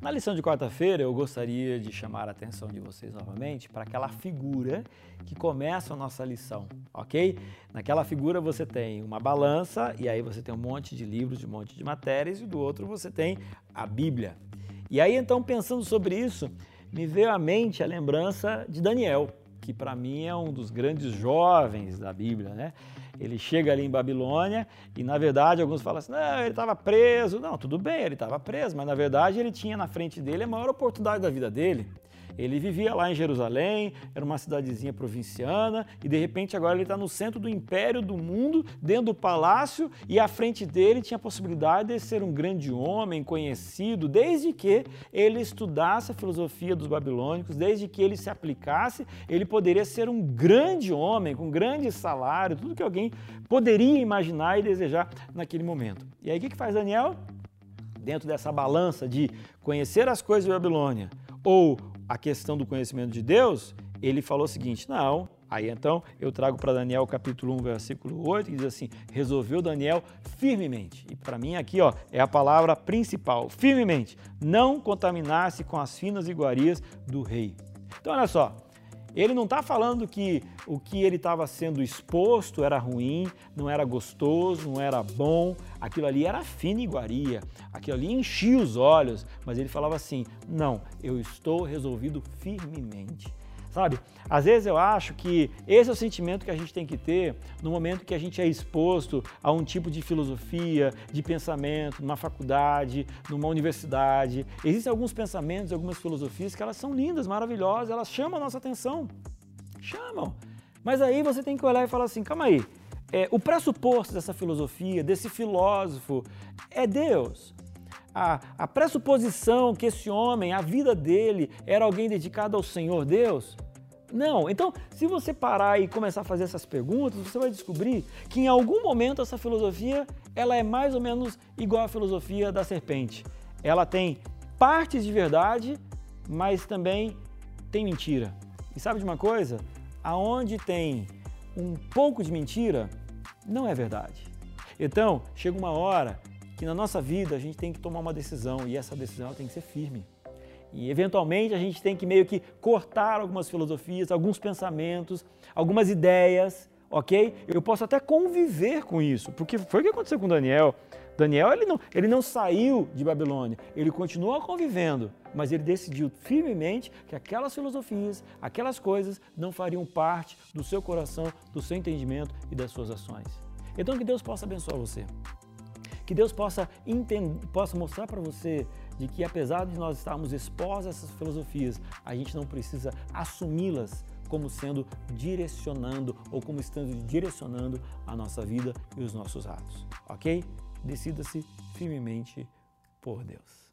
Na lição de quarta-feira, eu gostaria de chamar a atenção de vocês novamente para aquela figura que começa a nossa lição, ok? Naquela figura você tem uma balança e aí você tem um monte de livros, um monte de matérias e do outro você tem a Bíblia. E aí então, pensando sobre isso, me veio à mente a lembrança de Daniel, que para mim é um dos grandes jovens da Bíblia, né? Ele chega ali em Babilônia e, na verdade, alguns falam assim: não, ele estava preso. Não, tudo bem, ele estava preso, mas na verdade ele tinha na frente dele a maior oportunidade da vida dele. Ele vivia lá em Jerusalém, era uma cidadezinha provinciana, e de repente agora ele está no centro do império do mundo, dentro do palácio, e à frente dele tinha a possibilidade de ser um grande homem conhecido, desde que ele estudasse a filosofia dos babilônicos, desde que ele se aplicasse, ele poderia ser um grande homem, com grande salário, tudo que alguém poderia imaginar e desejar naquele momento. E aí o que faz Daniel? Dentro dessa balança de conhecer as coisas de Babilônia ou a questão do conhecimento de Deus, ele falou o seguinte: não. Aí então eu trago para Daniel capítulo 1, versículo 8, que diz assim: resolveu Daniel firmemente. E para mim aqui, ó, é a palavra principal, firmemente, não contaminar-se com as finas iguarias do rei. Então olha só, ele não está falando que o que ele estava sendo exposto era ruim, não era gostoso, não era bom, aquilo ali era fina iguaria, aquilo ali enchia os olhos, mas ele falava assim: não, eu estou resolvido firmemente. Sabe? Às vezes eu acho que esse é o sentimento que a gente tem que ter no momento que a gente é exposto a um tipo de filosofia, de pensamento, numa faculdade, numa universidade. Existem alguns pensamentos, algumas filosofias que elas são lindas, maravilhosas, elas chamam a nossa atenção. Chamam. Mas aí você tem que olhar e falar assim: calma aí, é, o pressuposto dessa filosofia, desse filósofo, é Deus a, a pressuposição que esse homem, a vida dele, era alguém dedicado ao Senhor Deus? Não. Então, se você parar e começar a fazer essas perguntas, você vai descobrir que em algum momento essa filosofia ela é mais ou menos igual à filosofia da serpente. Ela tem partes de verdade, mas também tem mentira. E sabe de uma coisa? Aonde tem um pouco de mentira, não é verdade. Então, chega uma hora que na nossa vida a gente tem que tomar uma decisão e essa decisão tem que ser firme. E eventualmente a gente tem que meio que cortar algumas filosofias, alguns pensamentos, algumas ideias, ok? Eu posso até conviver com isso, porque foi o que aconteceu com Daniel. Daniel ele não, ele não saiu de Babilônia, ele continuou convivendo, mas ele decidiu firmemente que aquelas filosofias, aquelas coisas não fariam parte do seu coração, do seu entendimento e das suas ações. Então que Deus possa abençoar você. Que Deus possa, entender, possa mostrar para você de que apesar de nós estarmos expostos a essas filosofias, a gente não precisa assumi-las como sendo direcionando ou como estando direcionando a nossa vida e os nossos atos, ok? Decida-se firmemente por Deus.